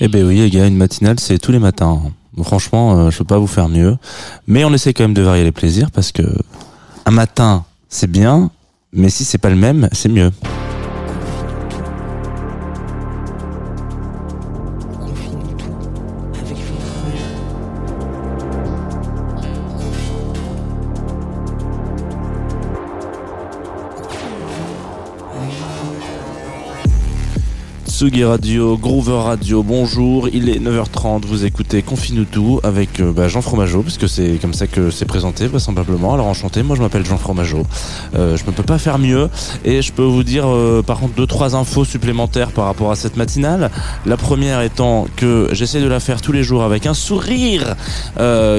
Eh ben oui, les gars, une matinale, c'est tous les matins. Franchement, euh, je peux pas vous faire mieux. Mais on essaie quand même de varier les plaisirs parce que un matin, c'est bien, mais si c'est pas le même, c'est mieux. Tsugi Radio, Groover Radio, bonjour, il est 9h30, vous écoutez Confine-nous tout avec euh, bah, Jean Fromageau, puisque c'est comme ça que c'est présenté, vraisemblablement. Alors enchanté, moi je m'appelle Jean Fromageau, euh, je ne peux pas faire mieux, et je peux vous dire euh, par contre deux, trois infos supplémentaires par rapport à cette matinale. La première étant que j'essaie de la faire tous les jours avec un sourire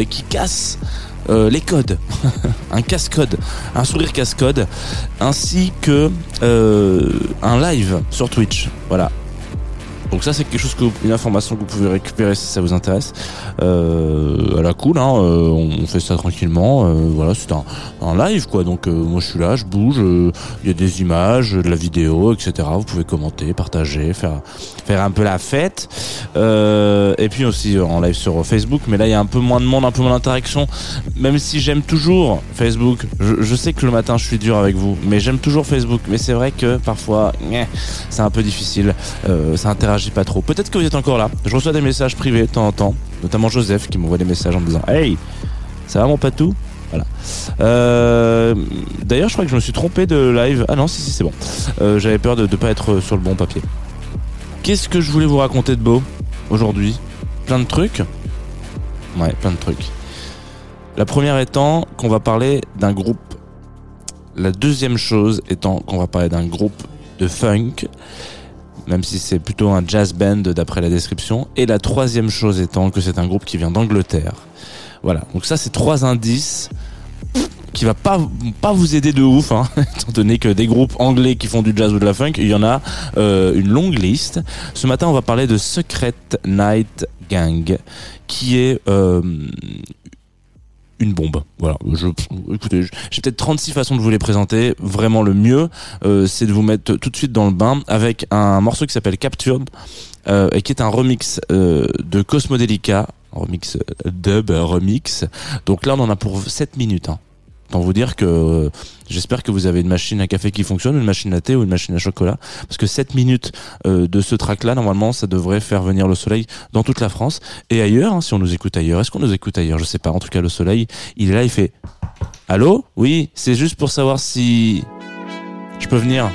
qui casse les codes, un casse-code, un sourire casse-code, ainsi que un live sur Twitch. Voilà. Donc ça c'est quelque chose que une information que vous pouvez récupérer si ça vous intéresse. Euh, à la cool, hein, euh, on fait ça tranquillement. euh, voilà, c'est un, un live quoi. Donc euh, moi je suis là, je bouge. Il y a des images, de la vidéo, etc. Vous pouvez commenter, partager, faire faire un peu la fête. Euh, et puis aussi euh, en live sur Facebook. Mais là il y a un peu moins de monde, un peu moins d'interaction. Même si j'aime toujours Facebook. Je, sais que le matin je suis dur avec vous, mais j'aime toujours Facebook. Mais c'est vrai que parfois nyeh, c'est un peu difficile. Euh, ça interagit pas trop. Peut-être que vous êtes encore là. Je reçois des messages privés de temps en temps, notamment Joseph qui m'envoie des messages en me disant Hey, ça va mon patou? Voilà. Euh, D'ailleurs, je crois que je me suis trompé de live. Ah non, si, si, c'est bon. Euh, J'avais peur de ne pas être sur le bon papier. Qu'est-ce que je voulais vous raconter de beau aujourd'hui? Plein de trucs? Ouais, plein de trucs. La première étant qu'on va parler d'un groupe. La deuxième chose étant qu'on va parler d'un groupe de funk même si c'est plutôt un jazz band d'après la description. Et la troisième chose étant que c'est un groupe qui vient d'Angleterre. Voilà, donc ça c'est trois indices qui va pas pas vous aider de ouf, hein, étant donné que des groupes anglais qui font du jazz ou de la funk, il y en a euh, une longue liste. Ce matin, on va parler de Secret Night Gang, qui est euh, une bombe. Voilà. Écoutez, j'ai peut-être 36 façons de vous les présenter. Vraiment, le mieux, euh, c'est de vous mettre tout de suite dans le bain avec un morceau qui s'appelle Captured euh, et qui est un remix euh, de Cosmodelica, remix dub remix. Donc là, on en a pour 7 minutes. Hein. Autant vous dire que euh, j'espère que vous avez une machine à café qui fonctionne, une machine à thé ou une machine à chocolat. Parce que 7 minutes euh, de ce track-là, normalement, ça devrait faire venir le soleil dans toute la France et ailleurs, hein, si on nous écoute ailleurs. Est-ce qu'on nous écoute ailleurs? Je sais pas. En tout cas, le soleil, il est là, il fait Allô? Oui, c'est juste pour savoir si je peux venir.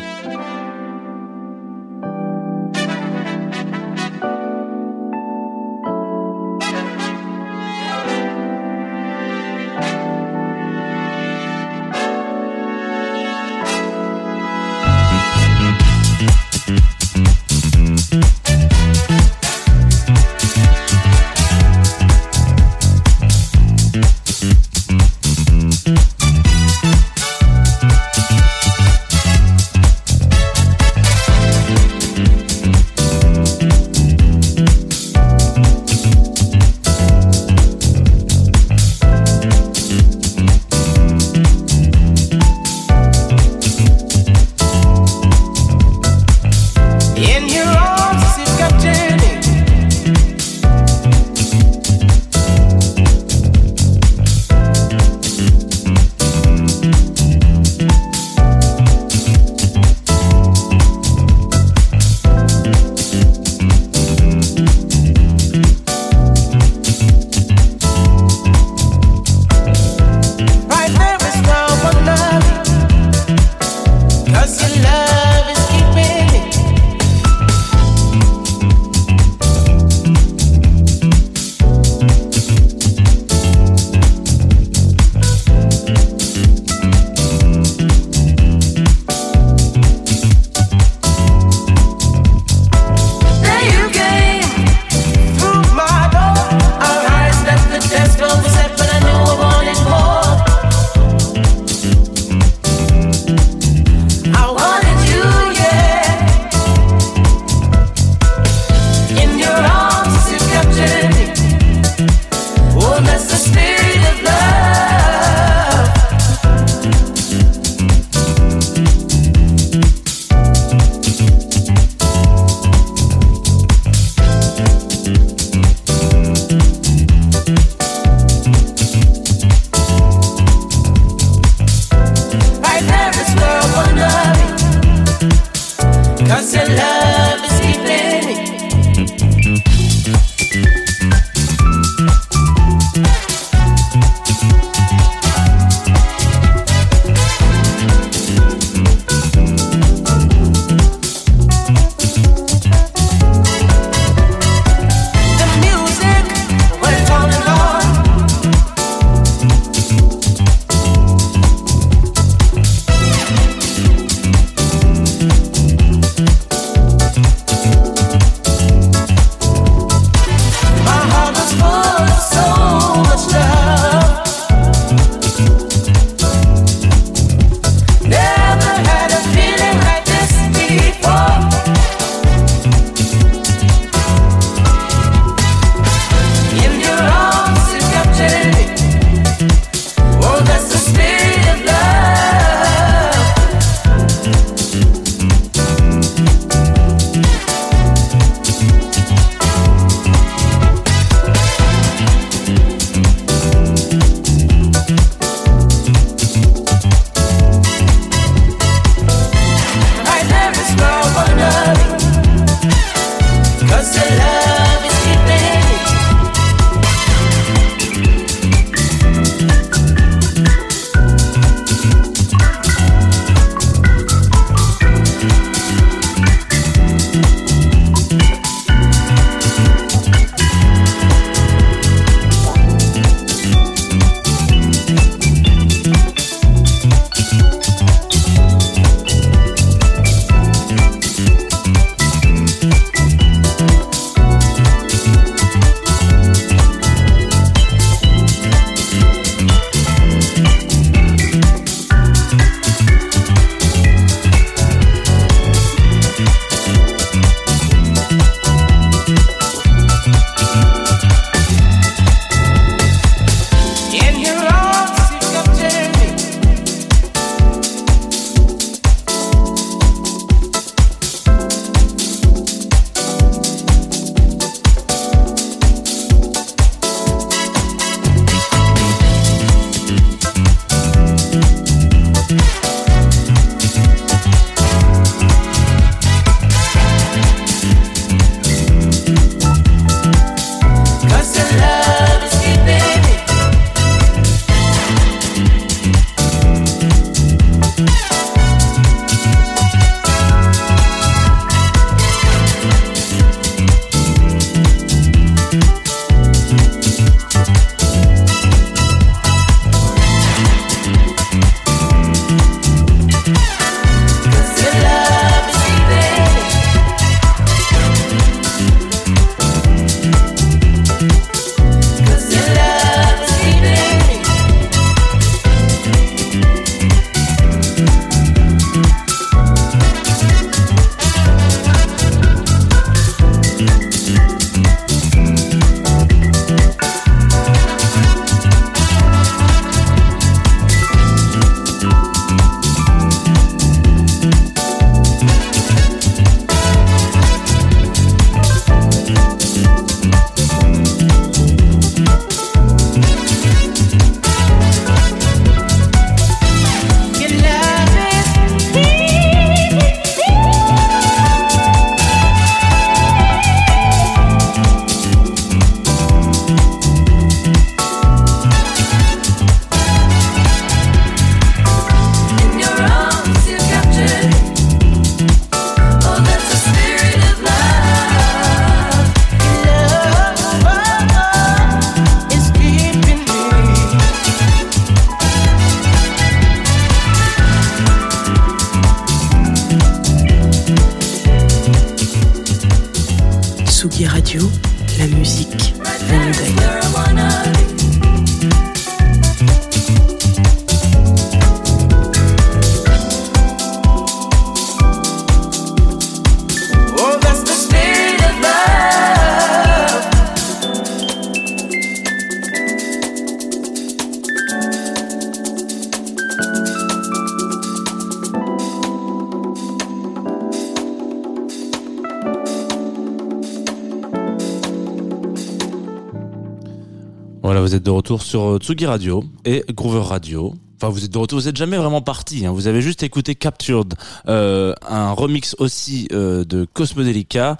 Êtes de retour sur euh, Tsugi Radio et Groover Radio. Enfin, vous êtes de retour, vous êtes jamais vraiment parti. Hein. Vous avez juste écouté Captured, euh, un remix aussi euh, de Cosmodelica,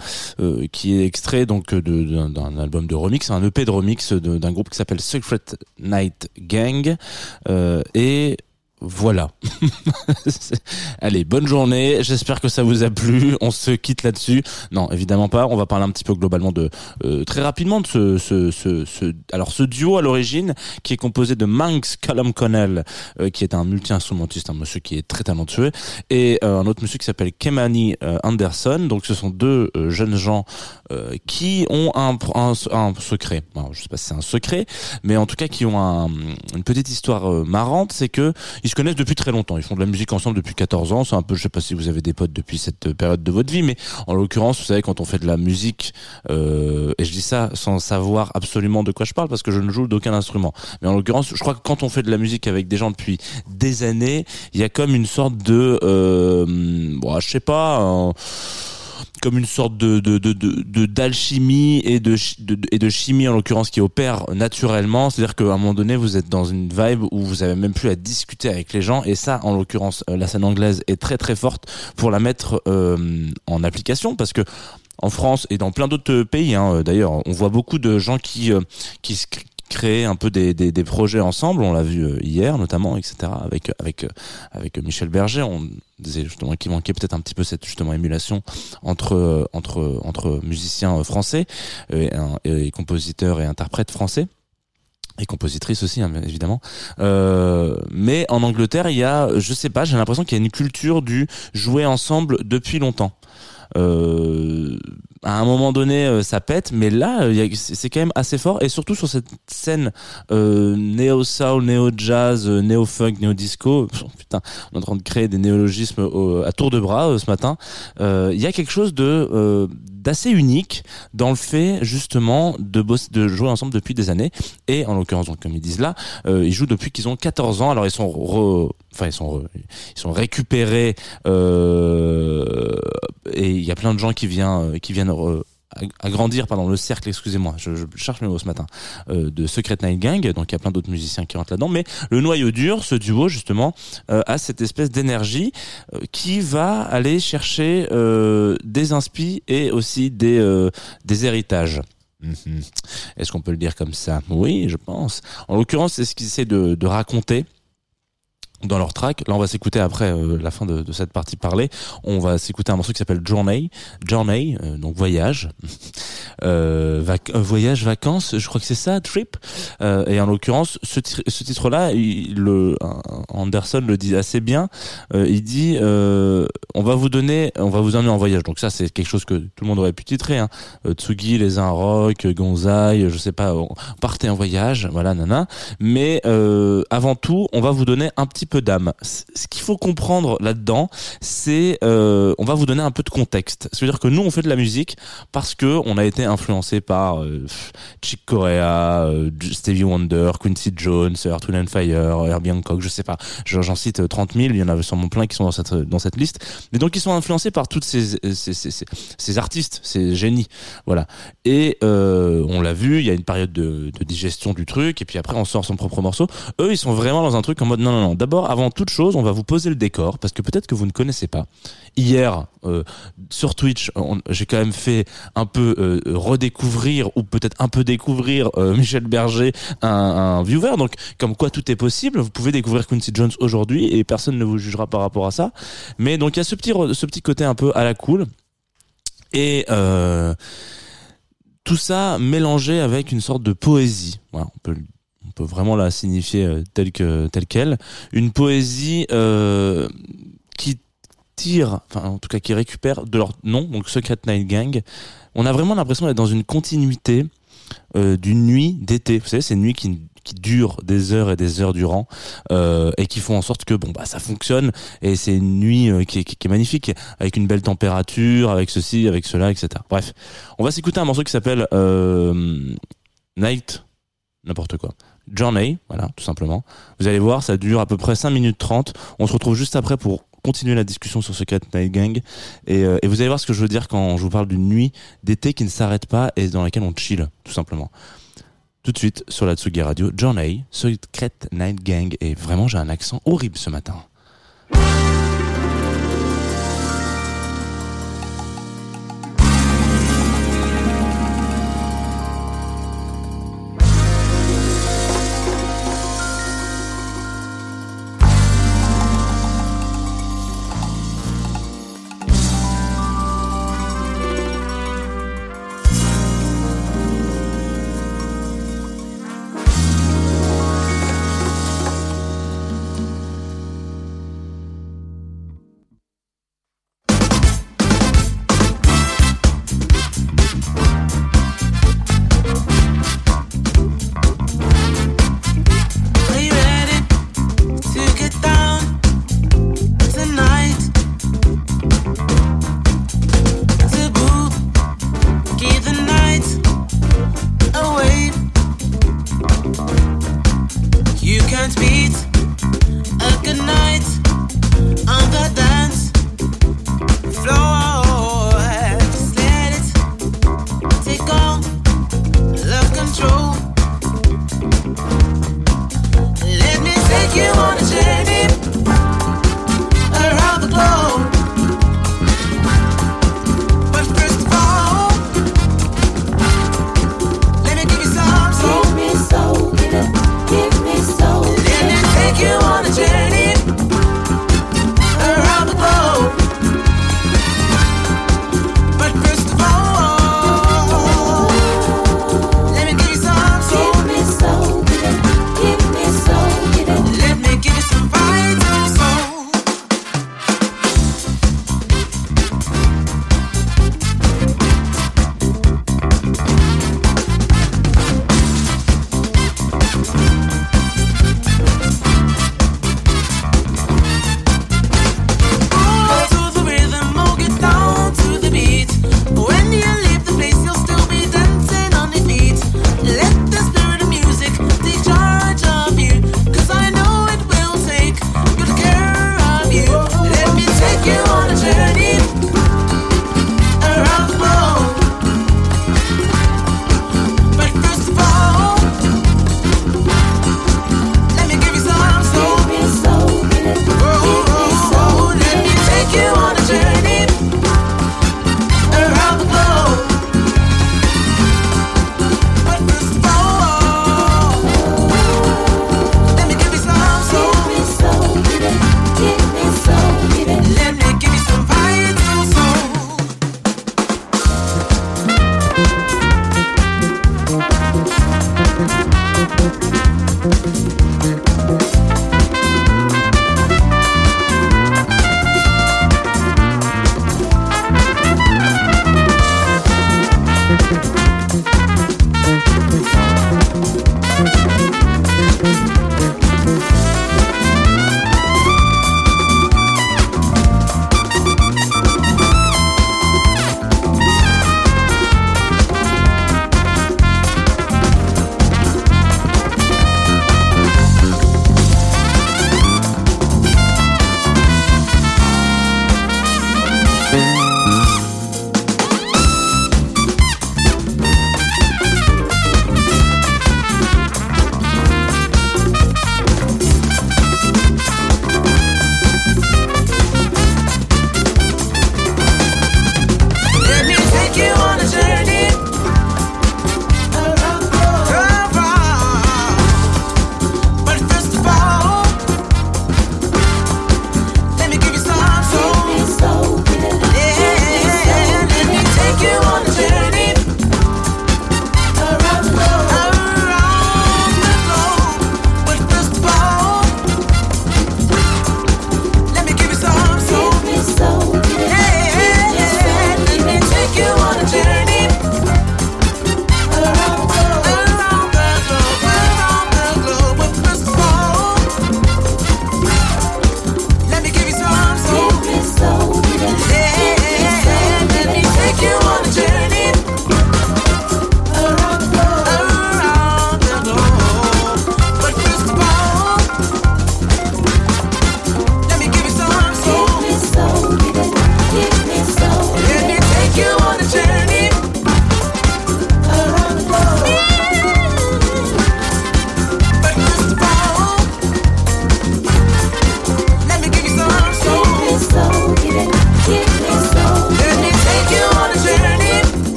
qui est extrait donc d'un album de remix, un EP de remix d'un groupe qui s'appelle Secret Night Gang. Et voilà. Allez, bonne journée. J'espère que ça vous a plu. On se quitte là-dessus. Non, évidemment pas. On va parler un petit peu globalement de euh, très rapidement de ce, ce, ce, ce- alors ce duo à l'origine qui est composé de Manx Callum Connell, euh, qui est un multi-instrumentiste, un monsieur qui est très talentueux, et euh, un autre monsieur qui s'appelle Kemani euh, Anderson. Donc ce sont deux euh, jeunes gens euh, qui ont un, un, un secret. Alors, je sais pas si c'est un secret, mais en tout cas qui ont un- une petite histoire marrante, c'est que ils se connaissent depuis très longtemps. Ils font de la musique ensemble depuis 14 ans. C'est un peu, je sais pas si vous avez des potes depuis cette période de votre vie, mais en l'occurrence, vous savez, quand on fait de la musique, euh, et je dis ça sans savoir absolument de quoi je parle parce que je ne joue d'aucun instrument. Mais en l'occurrence, je crois que quand on fait de la musique avec des gens depuis des années, il y a comme une sorte de, euh, bon, je sais pas. Comme une sorte de de de d'alchimie et de, et de chimie en l'occurrence qui opère naturellement. C'est-à-dire qu'à un moment donné vous êtes dans une vibe où vous avez même plus à discuter avec les gens. Et ça en l'occurrence euh, la scène anglaise est très très forte pour la mettre euh, en application. Parce que en France et dans plein d'autres pays hein, d'ailleurs on voit beaucoup de gens qui euh, qui se cr- créent un peu des, des, projets ensemble. On l'a vu euh, hier notamment etc avec avec euh, avec Michel Berger. On disait justement qu'il manquait peut-être un petit peu cette justement émulation entre euh, entre entre musiciens euh, français euh, et, compositeurs et interprètes français. Et compositrices aussi hein, évidemment. Euh, mais en Angleterre il y a je sais pas j'ai l'impression qu'il y a une culture du jouer ensemble depuis longtemps. Euh, à un moment donné euh, ça pète mais là euh, c'est quand même assez fort et surtout sur cette scène euh, néo soul néo jazz néo funk néo disco putain on est en train de créer des néologismes au- à tour de bras euh, ce matin euh, il y a quelque chose de euh, d'assez unique dans le fait justement de bosser, de jouer ensemble depuis des années et en l'occurrence donc comme ils disent là euh, ils jouent depuis qu'ils ont 14 ans alors ils sont re- enfin ils sont ils sont récupérés euh, et il y a plein de gens qui viennent qui viennent agrandir pardon le cercle excusez-moi je, je cherche mes mots ce matin euh, de Secret Night Gang. Donc il y a plein d'autres musiciens qui rentrent là-dedans. Mais le noyau dur ce duo justement euh, a cette espèce d'énergie euh, qui va aller chercher euh, des inspi et aussi des euh, des héritages. Mhm. Est-ce qu'on peut le dire comme ça? Oui, je pense. En l'occurrence, c'est ce qu'ils essaient de, de raconter dans leur track. Là, on va s'écouter après euh, la fin de, cette partie parlée. On va s'écouter un morceau qui s'appelle Journey, Journey, euh, donc voyage, euh, voyage, vacances. Je crois que c'est ça, trip. Et en l'occurrence, ce, ti- ce titre-là, Anderson le dit assez bien. Il dit, on va vous donner, on va vous emmener en voyage. Donc ça, c'est quelque chose que tout le monde aurait pu titrer. Hein. Tsugi, les uns rock, Gonzai, je sais pas, partez en voyage, voilà, nana. Mais avant tout, on va vous donner un petit peu d'âme. Ce qu'il faut comprendre là-dedans, c'est euh, on va vous donner un peu de contexte. C'est-à-dire que nous, on fait de la musique parce que on a été influencé par euh, Chick Corea, euh, Stevie Wonder, Quincy Jones, Earth, Wind Fire, Herbie Hancock, je sais pas. Je- J'en cite euh, 30 000, il y en a sûrement plein qui sont dans cette dans cette liste. Mais donc ils sont influencés par toutes ces ces, ces, ces, artistes, ces génies, voilà. Et euh, on l'a vu, il y a une période de, de digestion du truc, et puis après on sort son propre morceau. Eux, ils sont vraiment dans un truc en mode non, non, non. D'abord, avant toute chose, on va vous poser le décor, parce que peut-être que vous ne connaissez pas. Hier, euh, sur Twitch, on- j'ai quand même fait un peu euh, redécouvrir, ou peut-être un peu découvrir euh, Michel Berger, un, viewer. Donc, comme quoi tout est possible, vous pouvez découvrir Quincy Jones aujourd'hui, et personne ne vous jugera par rapport à ça. Mais donc, il y a ce petit, ce petit côté un peu à la cool. Et euh, tout ça mélangé avec une sorte de poésie. Voilà, on peut on peut vraiment la signifier euh, telle que telle quelle. Une poésie euh, qui tirent, enfin en tout cas qui récupèrent de leur nom, donc Secret Night Gang, on a vraiment l'impression d'être dans une continuité euh, d'une nuit d'été. Vous savez, ces nuits qui, qui durent des heures et des heures durant et qui font en sorte que bon bah ça fonctionne et c'est une nuit qui, qui est magnifique avec une belle température, avec ceci, avec cela, etc. Bref, on va s'écouter un morceau qui s'appelle Night, n'importe quoi. Journey, voilà, tout simplement. Vous allez voir, ça dure à peu près 5 minutes 30. On se retrouve juste après pour continuer la discussion sur Secret Night Gang. Et, euh, et vous allez voir ce que je veux dire quand je vous parle d'une nuit d'été qui ne s'arrête pas et dans laquelle on chill, tout simplement. Tout de suite sur la Tsugi Radio, Journey, Secret Night Gang. Et vraiment, j'ai un accent horrible ce matin.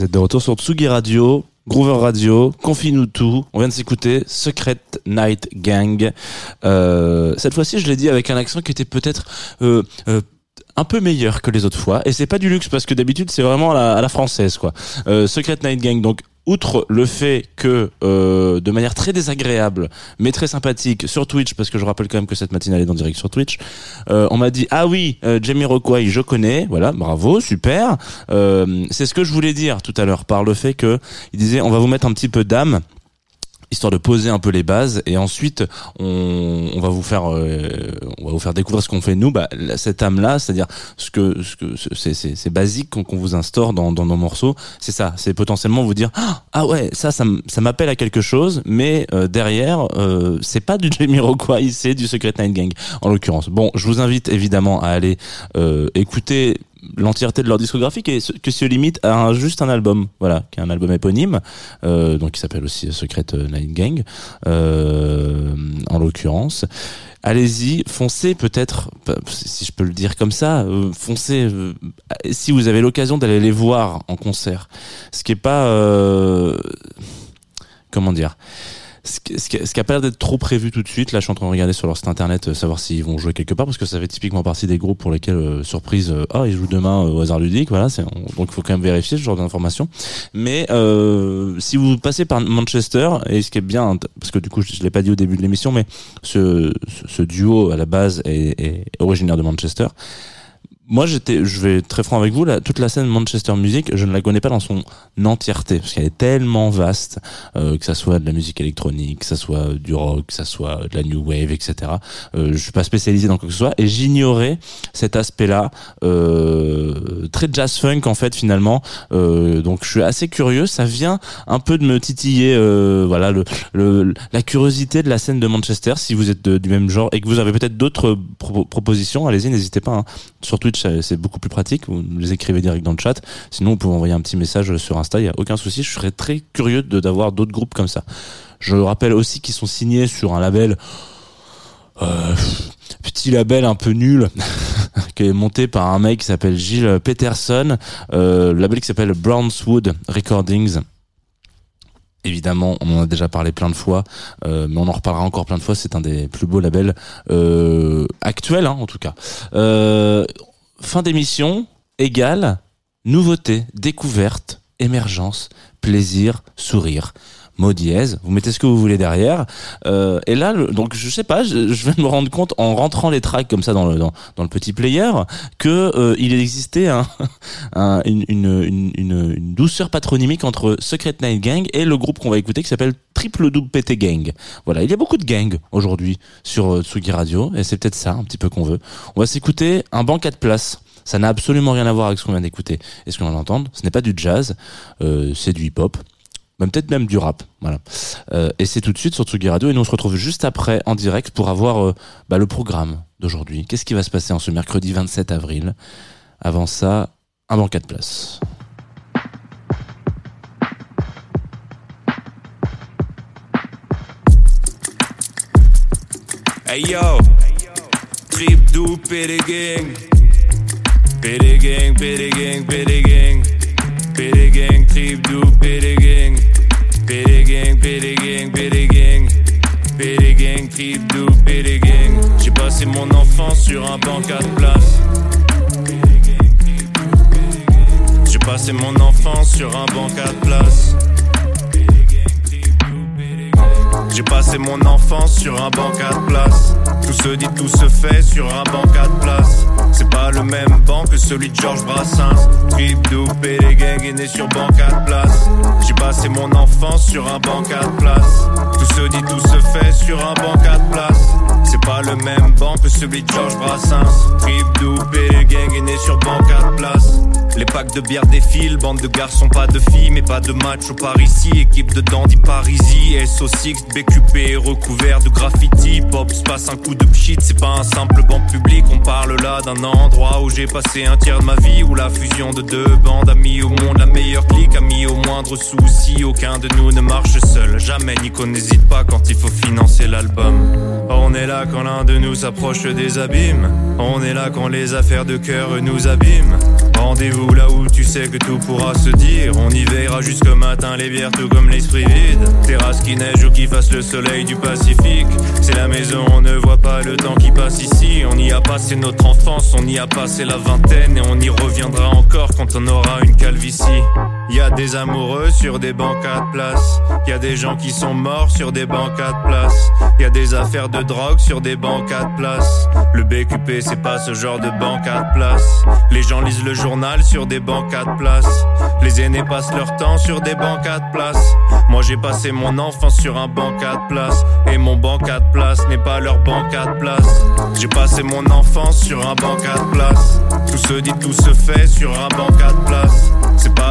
Vous êtes de retour sur Tsugi Radio, Groover Radio, Confine-nous tout. On vient de s'écouter Secret Night Gang. Euh, cette fois-ci, je l'ai dit avec un accent qui était peut-être euh, euh, un peu meilleur que les autres fois. Et c'est pas du luxe parce que d'habitude, c'est vraiment à la, à la française, quoi. Secret Night Gang, donc outre le fait que euh, de manière très désagréable mais très sympathique sur Twitch parce que je rappelle quand même que cette matinale est en direct sur Twitch euh, on m'a dit ah oui euh, Jamie Rockway je connais voilà bravo super. Euh, c'est ce que je voulais dire tout à l'heure par le fait que il disait on va vous mettre un petit peu d'âme histoire de poser un peu les bases. Et ensuite on, on va vous faire euh, on va vous faire découvrir ce qu'on fait nous bah cette âme là c'est-à-dire ce que ce que ce- c'est c'est c'est basique qu'on qu'on vous instaure dans dans nos morceaux. C'est ça. C'est potentiellement vous dire ah ah ouais ça ça ça m'appelle à quelque chose mais euh, derrière euh, c'est pas du Jamiroquai c'est du Secret Night Gang en l'occurrence. Bon je vous invite évidemment à aller euh, écouter l'entièreté de leur discographie ce- qui se limite à juste un album voilà qui est un album éponyme euh, donc qui s'appelle aussi Secret Night Gang euh, en l'occurrence. Allez-y foncez peut-être si je peux le dire comme ça euh, foncez si vous avez l'occasion d'aller les voir en concert. Ce qui est pas comment dire ce qui, a pas l'air d'être trop prévu tout de suite. Là, je suis en train de regarder sur leur site internet, euh, savoir s'ils vont jouer quelque part, parce que ça fait typiquement partie des groupes pour lesquels, euh, surprise, euh, ah, ils jouent demain euh, au hasard ludique, voilà. c'est- on- donc, il faut quand même vérifier ce genre d'informations. Mais euh, si vous passez par Manchester, et ce qui est bien, parce que du coup, je, je l'ai pas dit au début de l'émission, mais ce, ce, ce duo à la base est, est originaire de Manchester. Moi, j'étais, je vais être très franc avec vous, là, toute la scène Manchester Music, je ne la connais pas dans son entièreté, parce qu'elle est tellement vaste, euh, que ça soit de la musique électronique, que ça soit du rock, que ça soit de la new wave, etc. Euh, je suis pas spécialisé dans quoi que ce soit, et j'ignorais cet aspect-là, euh, très jazz funk en fait finalement. Euh, donc je suis assez curieux, ça vient un peu de me titiller, euh, voilà, le, le, la curiosité de la scène de Manchester. Si vous êtes du même genre et que vous avez peut-être d'autres pro- propositions, allez-y, n'hésitez pas. hein. Sur Twitch, c'est beaucoup plus pratique. Vous nous les écrivez direct dans le chat. Sinon, vous pouvez envoyer un petit message sur Insta. Il y a aucun souci. Je serais très curieux d'avoir d'autres groupes comme ça. Je rappelle aussi qu'ils sont signés sur un label. euh, petit label un peu nul qui est monté par un mec qui s'appelle Gilles Peterson euh, label qui s'appelle Brownswood Recordings Évidemment, on en a déjà parlé plein de fois, euh, mais on en reparlera encore plein de fois. C'est un des plus beaux labels actuels, hein, en tout cas. Fin d'émission égale nouveauté, découverte, émergence, plaisir, sourire. Mot dièse, vous mettez ce que vous voulez derrière. Euh, et là, le- donc je sais pas, je, vais me rendre compte en rentrant les tracks comme ça dans le petit player que euh, il existait un, un- une, douceur patronymique entre Secret Night Gang et le groupe qu'on va écouter qui s'appelle Triple Double PT Gang. Voilà, il y a beaucoup de gangs aujourd'hui sur euh, Tsugi Radio et c'est peut-être ça un petit peu qu'on veut. On va s'écouter un banc 4 places. Ça n'a absolument rien à voir avec ce qu'on vient d'écouter et ce qu'on vient d'entendre. Ce n'est pas du jazz, euh, c'est du hip-hop. Même peut-être même du rap. Euh, et c'est tout de suite sur Tsugi Radio et nous on se retrouve juste après en direct pour avoir euh, bah, le programme d'aujourd'hui. Qu'est-ce qui va se passer en ce mercredi 27 avril? Avant ça, un banc 4 places. Hey yo, trip do PD gang. PD gang, gang, trip do gang. Gang, gang, gang. Gang, trip do gang. J'ai passé mon enfance sur un banc 4 places. J'ai passé mon enfance sur un banc 4 places. J'ai passé mon enfance sur un banc 4 places. Tout se dit, tout se fait sur un banc 4 places. C'est pas le même banc que celui de Georges Brassens. Trip doupé, les gangs né sur banc 4 places. J'ai passé mon enfance sur un banc 4 places. Tout se dit, tout se fait sur un banc 4 places. Le même banc que celui de Georges Brassens. Trip doupé, les gangs est né sur banc 4 places. Les packs de bière défilent, bande de garçons, pas de filles, mais pas de match au Paris ici. Équipe de dandy Parisie, SO6, BQP, recouvert de graffiti. Pop se passe un coup de pchit, c'est pas un simple banc public. On parle là d'un endroit où j'ai passé un tiers de ma vie, où la fusion de deux bandes a mis au monde la meilleure clique, a mis au moindre souci. Aucun de nous ne marche seul, jamais Nico n'hésite pas quand il faut financer l'album. On est là quand l'un de nous s'approche des abîmes. On est là quand les affaires de cœur nous abîment. Rendez-vous là où tu sais que tout pourra se dire. On y veillera jusqu'au matin, les bières tout comme l'esprit vide. Terrasse qui neige ou qui fasse le soleil du Pacifique. C'est la maison, on ne voit pas le temps qui passe ici. On y a passé notre enfance, on y a passé la vingtaine. Et on y reviendra encore quand on aura une calvitie. Y a des amoureux sur des bancs à place. Y a des gens qui sont morts sur des bancs à place. Y a des affaires de drogue sur des bancs à place. Le BQP c'est pas ce genre de banque à place. Les gens lisent le journal sur des bancs à place. Les aînés passent leur temps sur des bancs à place. Moi j'ai passé mon enfance sur un banc à place. Et mon banc à place n'est pas leur banc à place. J'ai passé mon enfance sur un banc à place. Tout se dit, tout se fait sur un banc à place.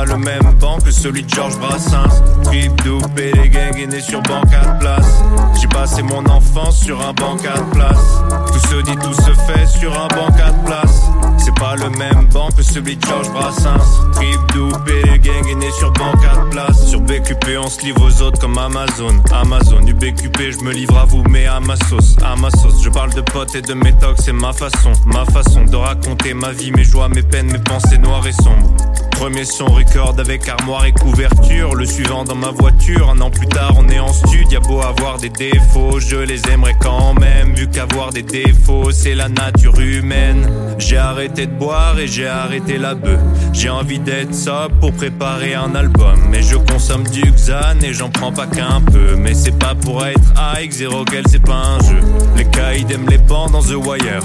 Le même banc que celui de Georges Brassens. Trip, doupe et les gangs né sur banc à place. J'ai passé mon enfance sur un banc à place. Tout se dit, tout se fait sur un banc à place. C'est pas le même banc que celui de Georges Brassens. Trip, les gangs est né sur banc à place. Sur BQP, on se livre aux autres comme Amazon. Amazon, du BQP, je me livre à vous, mais à ma sauce. À ma sauce, je parle de potes et de méthodes, c'est ma façon. Ma façon de raconter ma vie, mes joies, mes peines, mes pensées noires et sombres. Premier son record avec armoire et couverture. Le suivant dans ma voiture. Un an plus tard, on est en stud. Y'a beau avoir des défauts, je les aimerais quand même. Vu qu'avoir des défauts, c'est la nature humaine. J'ai arrêté de boire et j'ai arrêté la bœuf. J'ai envie d'être sobre pour préparer un album. Mais je consomme du Xan et j'en prends pas qu'un peu. Mais c'est pas pour être high, zéro quel c'est pas un jeu. Les caïds aiment les bancs dans The Wire.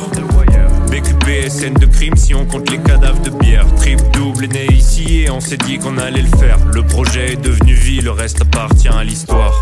BQP scène de crime si on compte les cadavres de bière. Trip double est né ici et on s'est dit qu'on allait le faire. Le projet est devenu vie, le reste appartient à l'histoire.